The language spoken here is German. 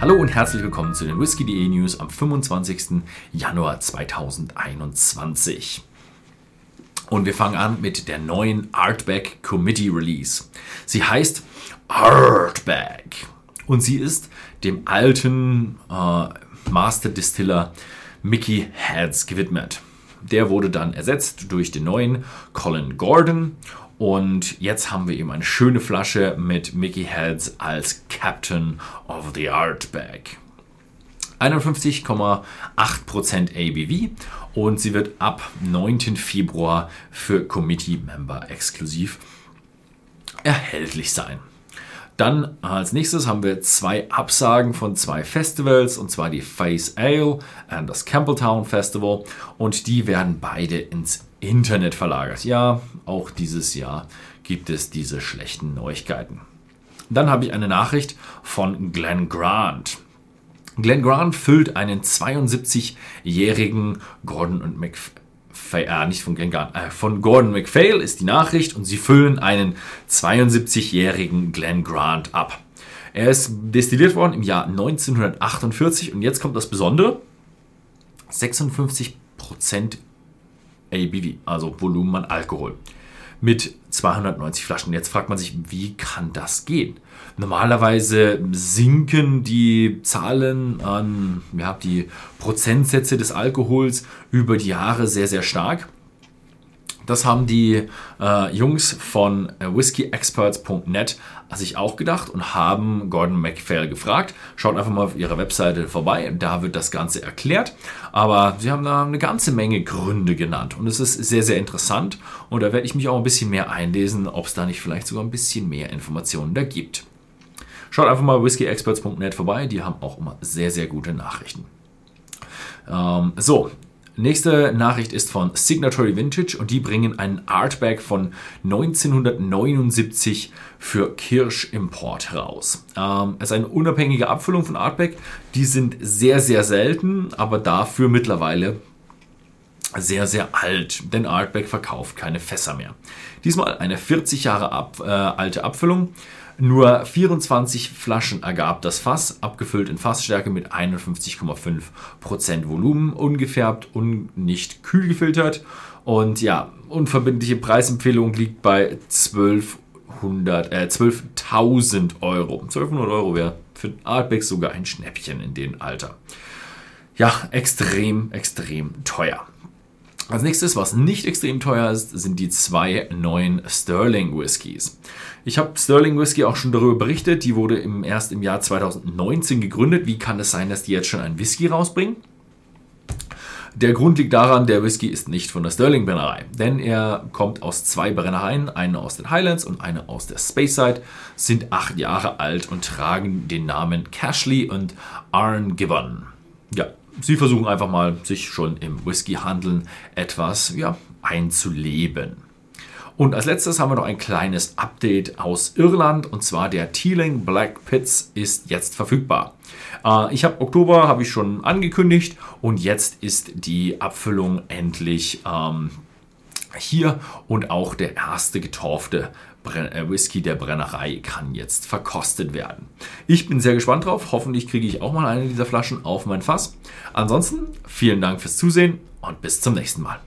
Hallo und herzlich willkommen zu den Whisky.de News am 25. Januar 2021. Und wir fangen an mit der neuen Artback Committee Release. Sie heißt Artback und sie ist dem alten äh, Master Distiller Mickey Heads gewidmet. Der wurde dann ersetzt durch den neuen Colin Gordon und jetzt haben wir eben eine schöne Flasche mit Mickey Heads als Captain of the Art Bag. 51,8% ABV und sie wird ab 9. Februar für Committee-Member exklusiv erhältlich sein. Dann als nächstes haben wir zwei Absagen von zwei Festivals, und zwar die Face Ale und das Campbelltown Festival. Und die werden beide ins Internet verlagert. Ja, auch dieses Jahr gibt es diese schlechten Neuigkeiten. Dann habe ich eine Nachricht von Glenn Grant. Glenn Grant füllt einen 72-jährigen Gordon und McPhail äh, nicht von Glenn Grant, äh, von Gordon MacPhail ist die Nachricht und sie füllen einen 72-jährigen Glenn Grant ab. Er ist destilliert worden im Jahr 1948 und jetzt kommt das Besondere: 56% ABV, also Volumen an Alkohol mit 290 Flaschen. Jetzt fragt man sich, wie kann das gehen? Normalerweise sinken die Zahlen an ja, die Prozentsätze des Alkohols über die Jahre sehr, sehr stark. Das haben die äh, Jungs von äh, whiskyexperts.net sich auch gedacht und haben Gordon MacPhail gefragt. Schaut einfach mal auf ihrer Webseite vorbei, da wird das Ganze erklärt. Aber sie haben da eine ganze Menge Gründe genannt und es ist sehr, sehr interessant und da werde ich mich auch ein bisschen mehr einlesen, ob es da nicht vielleicht sogar ein bisschen mehr Informationen da gibt. Schaut einfach mal whiskyexperts.net vorbei, die haben auch immer sehr, sehr gute Nachrichten. Ähm, so, Nächste Nachricht ist von Signatory Vintage und die bringen einen Artback von 1979 für Kirsch Import raus. Ähm, es ist eine unabhängige Abfüllung von Artback. Die sind sehr, sehr selten, aber dafür mittlerweile sehr, sehr alt, denn Artback verkauft keine Fässer mehr. Diesmal eine 40 Jahre ab, äh, alte Abfüllung. Nur 24 Flaschen ergab das Fass, abgefüllt in Fassstärke mit 51,5% Volumen, ungefärbt und nicht kühl gefiltert. Und ja, unverbindliche Preisempfehlung liegt bei 1200, äh, 12.000 Euro. 1200 Euro wäre für Artback sogar ein Schnäppchen in dem Alter. Ja, extrem, extrem teuer. Als nächstes, was nicht extrem teuer ist, sind die zwei neuen Sterling Whiskys. Ich habe Sterling Whisky auch schon darüber berichtet. Die wurde im, erst im Jahr 2019 gegründet. Wie kann es sein, dass die jetzt schon einen Whisky rausbringen? Der Grund liegt daran, der Whisky ist nicht von der Sterling Brennerei, denn er kommt aus zwei Brennereien, eine aus den Highlands und eine aus der Speyside, sind acht Jahre alt und tragen den Namen Cashley und Arn Gibbon. Ja, sie versuchen einfach mal, sich schon im Whisky-Handeln etwas ja, einzuleben. Und als letztes haben wir noch ein kleines Update aus Irland und zwar der Teeling Black Pits ist jetzt verfügbar. Äh, ich habe Oktober habe ich schon angekündigt und jetzt ist die Abfüllung endlich ähm, hier und auch der erste getorfte äh, Whisky der Brennerei kann jetzt verkostet werden. Ich bin sehr gespannt drauf. Hoffentlich kriege ich auch mal eine dieser Flaschen auf mein Fass. Ansonsten vielen Dank fürs Zusehen und bis zum nächsten Mal.